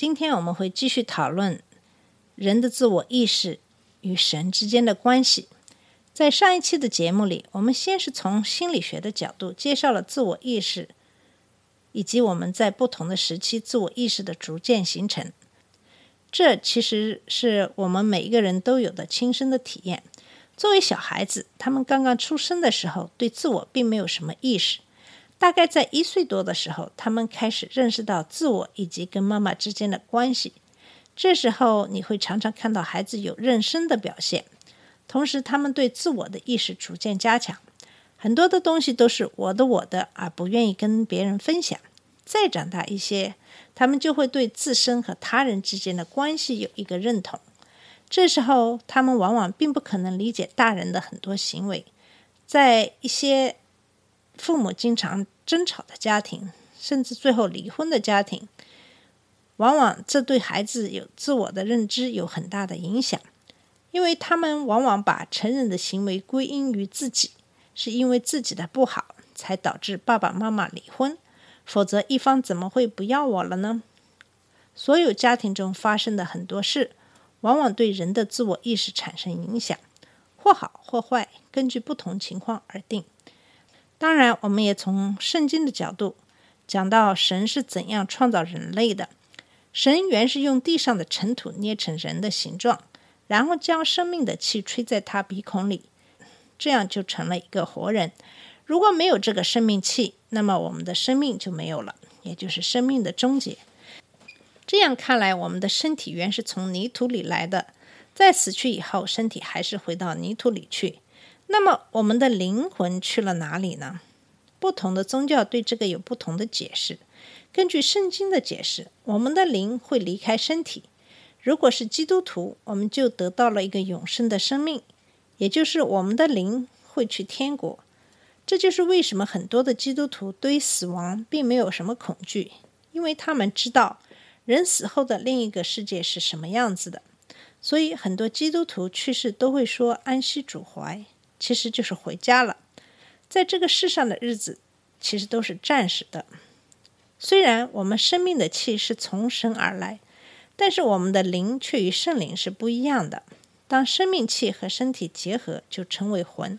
今天我们会继续讨论人的自我意识与神之间的关系。在上一期的节目里，我们先是从心理学的角度介绍了自我意识，以及我们在不同的时期自我意识的逐渐形成。这其实是我们每一个人都有的亲身的体验。作为小孩子，他们刚刚出生的时候，对自我并没有什么意识。大概在一岁多的时候，他们开始认识到自我以及跟妈妈之间的关系。这时候，你会常常看到孩子有认生的表现，同时他们对自我的意识逐渐加强。很多的东西都是我的我的，而不愿意跟别人分享。再长大一些，他们就会对自身和他人之间的关系有一个认同。这时候，他们往往并不可能理解大人的很多行为。在一些父母经常争吵的家庭，甚至最后离婚的家庭，往往这对孩子有自我的认知有很大的影响，因为他们往往把成人的行为归因于自己，是因为自己的不好才导致爸爸妈妈离婚，否则一方怎么会不要我了呢？所有家庭中发生的很多事，往往对人的自我意识产生影响，或好或坏，根据不同情况而定。当然，我们也从圣经的角度讲到神是怎样创造人类的。神原是用地上的尘土捏成人的形状，然后将生命的气吹在他鼻孔里，这样就成了一个活人。如果没有这个生命气，那么我们的生命就没有了，也就是生命的终结。这样看来，我们的身体原是从泥土里来的，在死去以后，身体还是回到泥土里去。那么，我们的灵魂去了哪里呢？不同的宗教对这个有不同的解释。根据圣经的解释，我们的灵会离开身体。如果是基督徒，我们就得到了一个永生的生命，也就是我们的灵会去天国。这就是为什么很多的基督徒对于死亡并没有什么恐惧，因为他们知道人死后的另一个世界是什么样子的。所以，很多基督徒去世都会说“安息主怀”。其实就是回家了，在这个世上的日子，其实都是暂时的。虽然我们生命的气是从神而来，但是我们的灵却与圣灵是不一样的。当生命气和身体结合，就成为魂。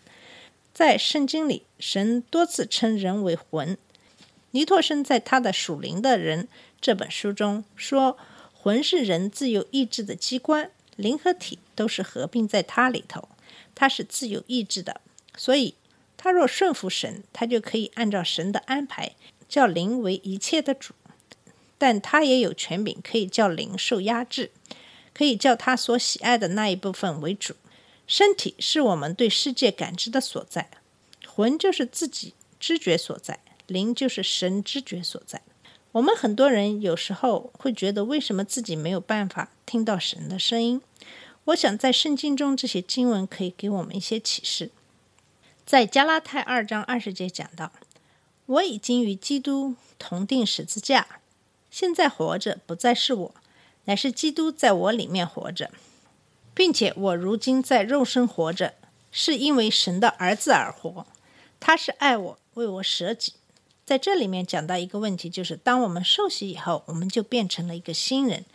在圣经里，神多次称人为魂。尼托生在他的《属灵的人》这本书中说，魂是人自由意志的机关，灵和体都是合并在它里头。他是自由意志的，所以他若顺服神，他就可以按照神的安排，叫灵为一切的主。但他也有权柄，可以叫灵受压制，可以叫他所喜爱的那一部分为主。身体是我们对世界感知的所在，魂就是自己知觉所在，灵就是神知觉所在。我们很多人有时候会觉得，为什么自己没有办法听到神的声音？我想在圣经中这些经文可以给我们一些启示。在加拉太二章二十节讲到：“我已经与基督同定十字架，现在活着不再是我，乃是基督在我里面活着，并且我如今在肉身活着，是因为神的儿子而活。他是爱我，为我舍己。”在这里面讲到一个问题，就是当我们受洗以后，我们就变成了一个新人。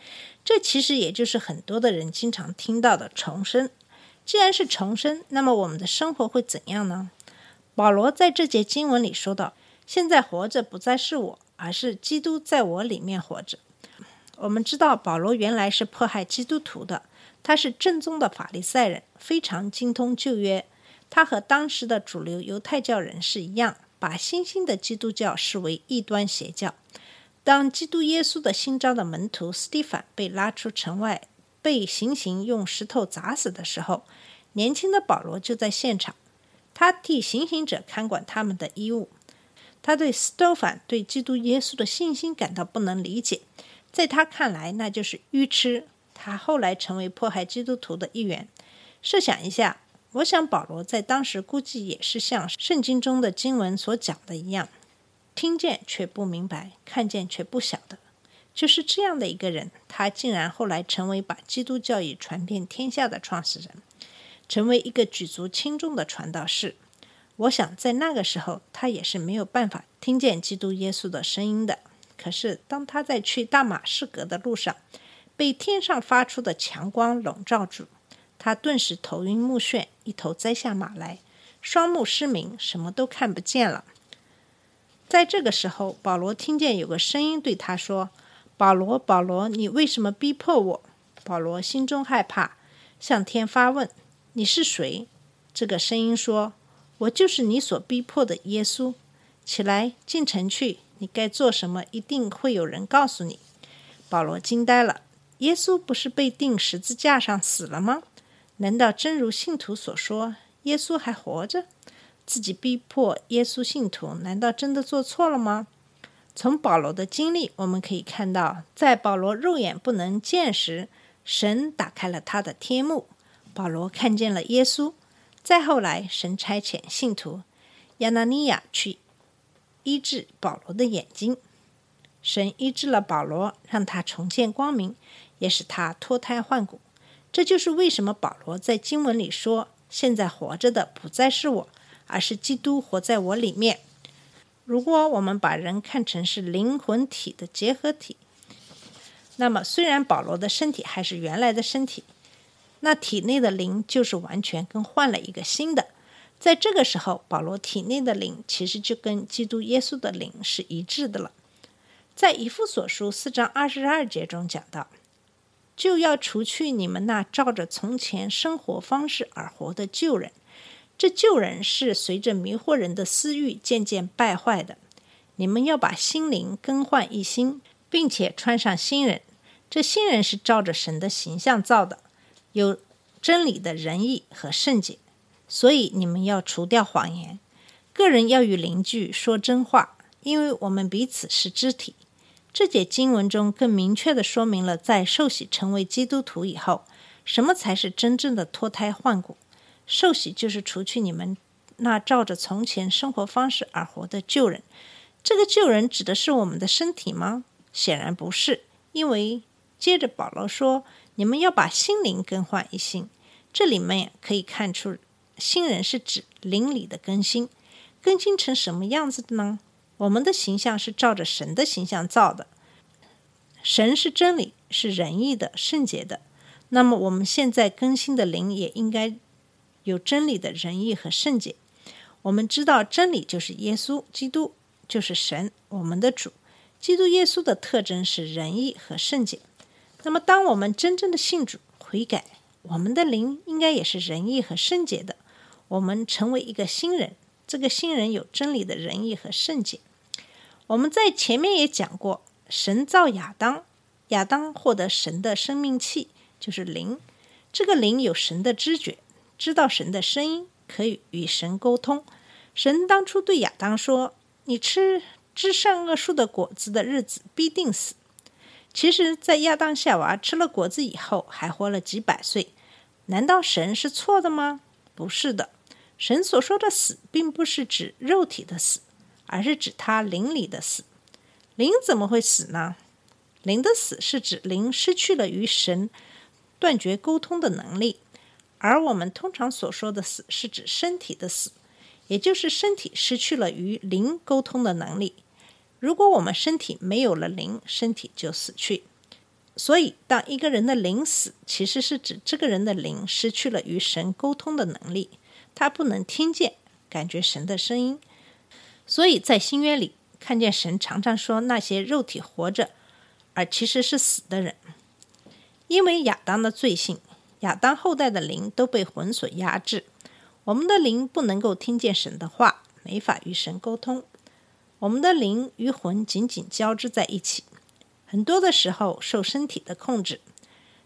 这其实也就是很多的人经常听到的重生。既然是重生，那么我们的生活会怎样呢？保罗在这节经文里说到：“现在活着不再是我，而是基督在我里面活着。”我们知道保罗原来是迫害基督徒的，他是正宗的法利赛人，非常精通旧约。他和当时的主流犹太教人士一样，把新兴的基督教视为异端邪教。当基督耶稣的新招的门徒斯蒂凡被拉出城外，被行刑用石头砸死的时候，年轻的保罗就在现场，他替行刑者看管他们的衣物。他对斯多凡对基督耶稣的信心感到不能理解，在他看来那就是愚痴。他后来成为迫害基督徒的一员。设想一下，我想保罗在当时估计也是像圣经中的经文所讲的一样，听见却不明白，看见却不晓得。就是这样的一个人，他竟然后来成为把基督教义传遍天下的创始人，成为一个举足轻重的传道士。我想在那个时候，他也是没有办法听见基督耶稣的声音的。可是当他在去大马士革的路上，被天上发出的强光笼罩住，他顿时头晕目眩，一头栽下马来，双目失明，什么都看不见了。在这个时候，保罗听见有个声音对他说。保罗，保罗，你为什么逼迫我？保罗心中害怕，向天发问：“你是谁？”这个声音说：“我就是你所逼迫的耶稣。起来，进城去，你该做什么？一定会有人告诉你。”保罗惊呆了。耶稣不是被钉十字架上死了吗？难道真如信徒所说，耶稣还活着？自己逼迫耶稣信徒，难道真的做错了吗？从保罗的经历，我们可以看到，在保罗肉眼不能见时，神打开了他的天幕，保罗看见了耶稣。再后来，神差遣信徒亚拿尼亚去医治保罗的眼睛，神医治了保罗，让他重见光明，也使他脱胎换骨。这就是为什么保罗在经文里说：“现在活着的不再是我，而是基督活在我里面。”如果我们把人看成是灵魂体的结合体，那么虽然保罗的身体还是原来的身体，那体内的灵就是完全更换了一个新的。在这个时候，保罗体内的灵其实就跟基督耶稣的灵是一致的了。在以弗所书四章二十二节中讲到，就要除去你们那照着从前生活方式而活的旧人。这旧人是随着迷惑人的私欲渐渐败坏的。你们要把心灵更换一新，并且穿上新人。这新人是照着神的形象造的，有真理的仁义和圣洁。所以你们要除掉谎言，个人要与邻居说真话，因为我们彼此是肢体。这节经文中更明确的说明了，在受洗成为基督徒以后，什么才是真正的脱胎换骨。受洗就是除去你们那照着从前生活方式而活的旧人。这个旧人指的是我们的身体吗？显然不是，因为接着保罗说：“你们要把心灵更换一新。”这里面可以看出，新人是指灵里的更新。更新成什么样子的呢？我们的形象是照着神的形象造的。神是真理，是仁义的、圣洁的。那么我们现在更新的灵也应该。有真理的仁义和圣洁，我们知道真理就是耶稣基督，就是神，我们的主。基督耶稣的特征是仁义和圣洁。那么，当我们真正的信主悔改，我们的灵应该也是仁义和圣洁的。我们成为一个新人，这个新人有真理的仁义和圣洁。我们在前面也讲过，神造亚当，亚当获得神的生命气，就是灵。这个灵有神的知觉。知道神的声音，可以与神沟通。神当初对亚当说：“你吃知善恶树的果子的日子必定死。”其实，在亚当夏娃吃了果子以后，还活了几百岁。难道神是错的吗？不是的。神所说的死，并不是指肉体的死，而是指他灵里的死。灵怎么会死呢？灵的死是指灵失去了与神断绝沟通的能力。而我们通常所说的死，是指身体的死，也就是身体失去了与灵沟通的能力。如果我们身体没有了灵，身体就死去。所以，当一个人的灵死，其实是指这个人的灵失去了与神沟通的能力，他不能听见、感觉神的声音。所以在新约里，看见神常常说那些肉体活着，而其实是死的人，因为亚当的罪性。亚当后代的灵都被魂所压制，我们的灵不能够听见神的话，没法与神沟通。我们的灵与魂紧紧交织在一起，很多的时候受身体的控制。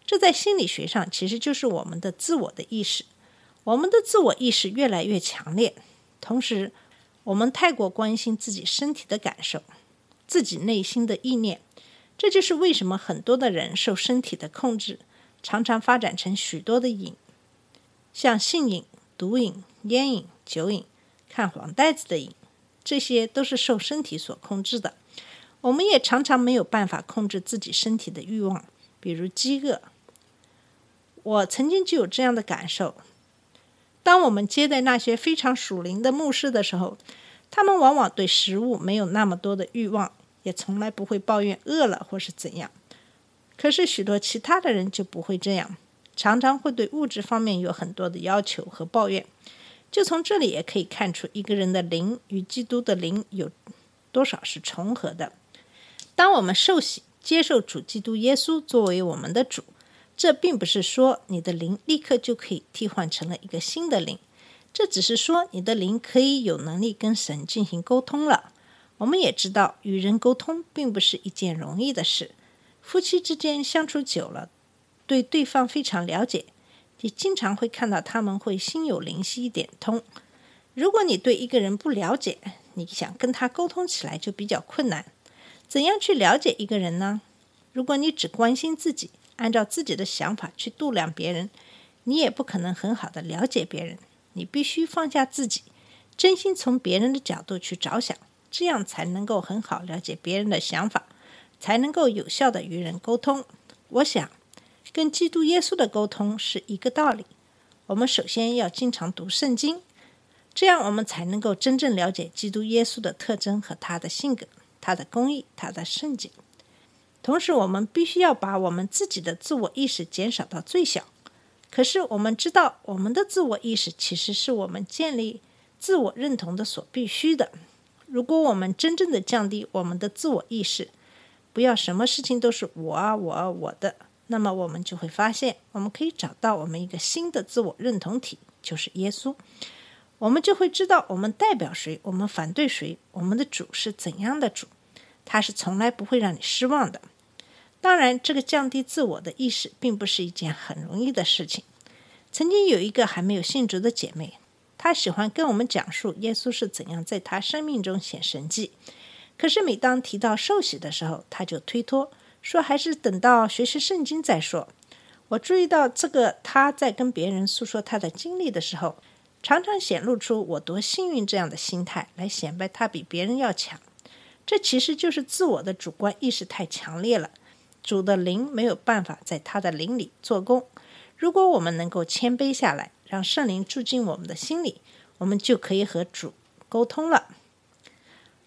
这在心理学上其实就是我们的自我的意识。我们的自我意识越来越强烈，同时我们太过关心自己身体的感受，自己内心的意念。这就是为什么很多的人受身体的控制。常常发展成许多的瘾，像性瘾、毒瘾、烟瘾、酒瘾、看黄带子的瘾，这些都是受身体所控制的。我们也常常没有办法控制自己身体的欲望，比如饥饿。我曾经就有这样的感受。当我们接待那些非常属灵的牧师的时候，他们往往对食物没有那么多的欲望，也从来不会抱怨饿了或是怎样。可是许多其他的人就不会这样，常常会对物质方面有很多的要求和抱怨。就从这里也可以看出，一个人的灵与基督的灵有多少是重合的。当我们受洗接受主基督耶稣作为我们的主。这并不是说你的灵立刻就可以替换成了一个新的灵，这只是说你的灵可以有能力跟神进行沟通了。我们也知道，与人沟通并不是一件容易的事。夫妻之间相处久了，对对方非常了解，你经常会看到他们会心有灵犀一点通。如果你对一个人不了解，你想跟他沟通起来就比较困难。怎样去了解一个人呢？如果你只关心自己，按照自己的想法去度量别人，你也不可能很好的了解别人。你必须放下自己，真心从别人的角度去着想，这样才能够很好了解别人的想法，才能够有效的与人沟通。我想，跟基督耶稣的沟通是一个道理。我们首先要经常读圣经，这样我们才能够真正了解基督耶稣的特征和他的性格、他的公义、他的圣洁。同时，我们必须要把我们自己的自我意识减少到最小。可是，我们知道，我们的自我意识其实是我们建立自我认同的所必须的。如果我们真正的降低我们的自我意识，不要什么事情都是我啊我啊我的，那么我们就会发现，我们可以找到我们一个新的自我认同体，就是耶稣。我们就会知道，我们代表谁，我们反对谁，我们的主是怎样的主，他是从来不会让你失望的。当然，这个降低自我的意识并不是一件很容易的事情。曾经有一个还没有信主的姐妹，她喜欢跟我们讲述耶稣是怎样在她生命中显神迹。可是每当提到受洗的时候，他就推脱，说还是等到学习圣经再说。我注意到这个，他在跟别人诉说他的经历的时候，常常显露出我多幸运这样的心态，来显摆他比别人要强。这其实就是自我的主观意识太强烈了。主的灵没有办法在他的灵里做工。如果我们能够谦卑下来，让圣灵住进我们的心里，我们就可以和主沟通了。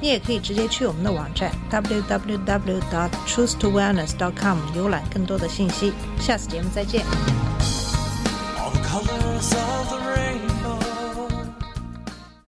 你也可以直接去我们的网站 www dot truth to wellness dot com 浏览更多的信息。下次节目再见。All the colors of the rain.